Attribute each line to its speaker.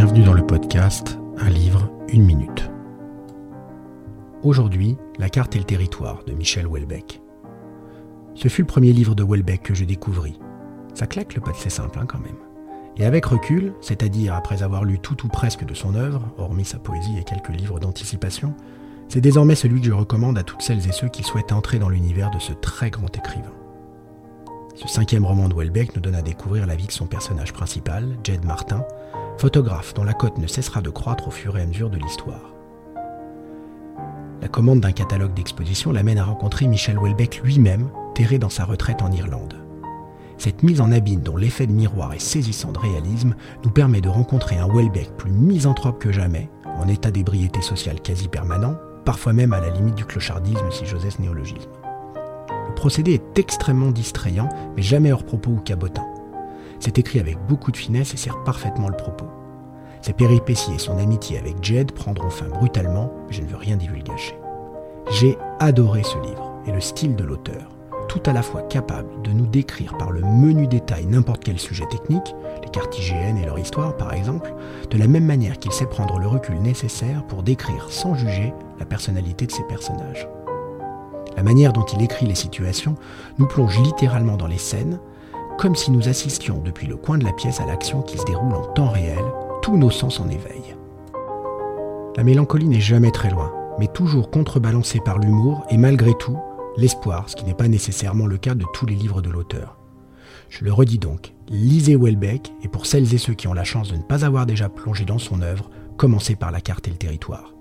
Speaker 1: Bienvenue dans le podcast Un livre, une minute. Aujourd'hui, La carte et le territoire de Michel Houellebecq. Ce fut le premier livre de Houellebecq que je découvris. Ça claque le pas de c'est simple hein, quand même. Et avec recul, c'est-à-dire après avoir lu tout ou presque de son œuvre, hormis sa poésie et quelques livres d'anticipation, c'est désormais celui que je recommande à toutes celles et ceux qui souhaitent entrer dans l'univers de ce très grand écrivain. Ce cinquième roman de Houellebecq nous donne à découvrir la vie de son personnage principal, Jed Martin, photographe dont la cote ne cessera de croître au fur et à mesure de l'histoire. La commande d'un catalogue d'exposition l'amène à rencontrer Michel Houellebecq lui-même, terré dans sa retraite en Irlande. Cette mise en abîme dont l'effet de miroir est saisissant de réalisme nous permet de rencontrer un Houellebecq plus misanthrope que jamais, en état d'ébriété sociale quasi permanent, parfois même à la limite du clochardisme si j'osais néologisme. Procédé est extrêmement distrayant, mais jamais hors propos ou cabotin. C'est écrit avec beaucoup de finesse et sert parfaitement le propos. Ses péripéties et son amitié avec Jed prendront fin brutalement, mais je ne veux rien divulgacher. J'ai adoré ce livre et le style de l'auteur, tout à la fois capable de nous décrire par le menu détail n'importe quel sujet technique, les cartes IGN et leur histoire par exemple, de la même manière qu'il sait prendre le recul nécessaire pour décrire sans juger la personnalité de ses personnages. La manière dont il écrit les situations nous plonge littéralement dans les scènes, comme si nous assistions depuis le coin de la pièce à l'action qui se déroule en temps réel, tous nos sens en éveil. La mélancolie n'est jamais très loin, mais toujours contrebalancée par l'humour et malgré tout, l'espoir, ce qui n'est pas nécessairement le cas de tous les livres de l'auteur. Je le redis donc, lisez Welbeck, et pour celles et ceux qui ont la chance de ne pas avoir déjà plongé dans son œuvre, commencez par la carte et le territoire.